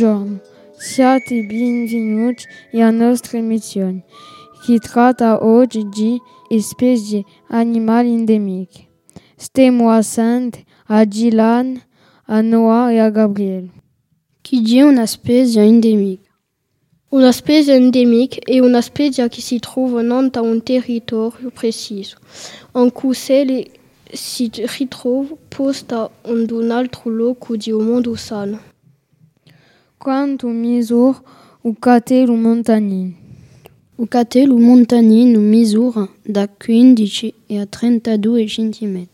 Siate benvenuti alla nostra emissione che tratta oggi di specie animali endemiche. Stiamo assente a Gilan, a Noah e a Gabriele. Chi dit una specie endemica? Una specie endemique è una specie che si trova non da un territorio preciso, in cui si ritrova posta in un altro luogo un mondo sano. Quanto misura o catelo montanino? O catelo montanino misura da 15 a 32 cm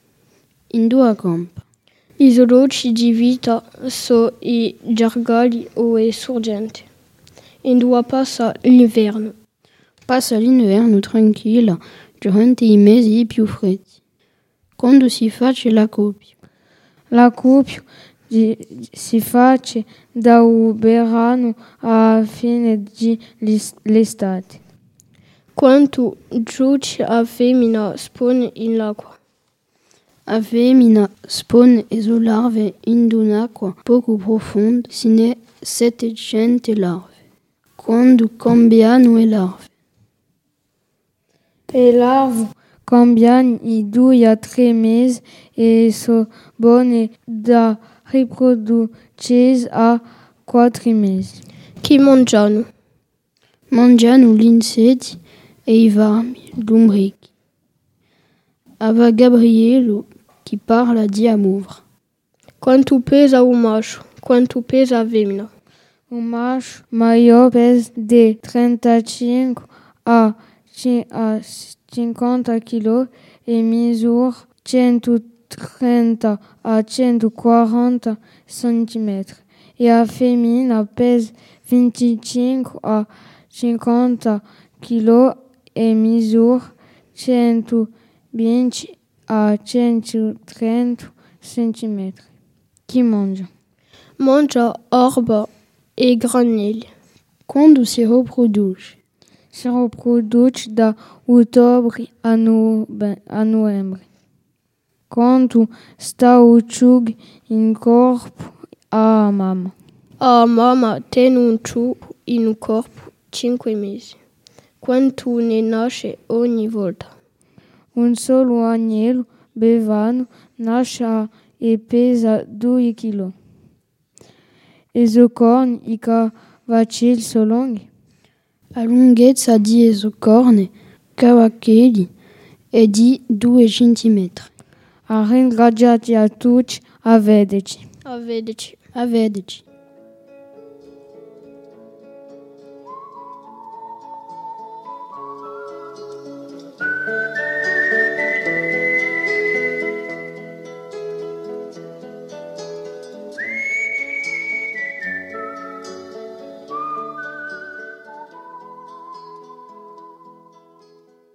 in due campi. I zoologi di vita sono i giargali o i sorgenti. In due passa l'inverno. Passa l'inverno tranquilla durante i mesi più freddi, quando si face la coppia. La coppia si face da verano a fine dell'estate. Quando giudice a femmina spone in l'acqua? A femmina spone e larve in un'acqua poco profonda, sine 700 larve. Quando cambiano le larve. Larve cambiano i due a tre mesi e sono buone da riprodursi a quattro mesi. Chi mangiano? Mangiano gli insetti e i. Ava Gabriele che parla di amore. Quanto pesa un macho? Quanto pesa a femmina? Un macho maior pesa de 35 a 50 kg e misura 130 a 140 cm. E a femmina pesa 25 a 50 kg e misura 120 a 130 cm. Chi mangia? Mangia erba e granelli. Quando si riproduce? Si riproduce da ottobre a, no a novembre. Quando sta ucciugo in corpo a mamma. A mamma tem ciugo in un corpo 5 mesi. Quanto ne nasce ogni volta? Un solo agnello bevano nasce e pesa 2 kg. E corna i cavaccelli sono lunghi? La lunghezza di le corna cavaccelli è di 2 cm. A ringraziati a tutti, a vederci.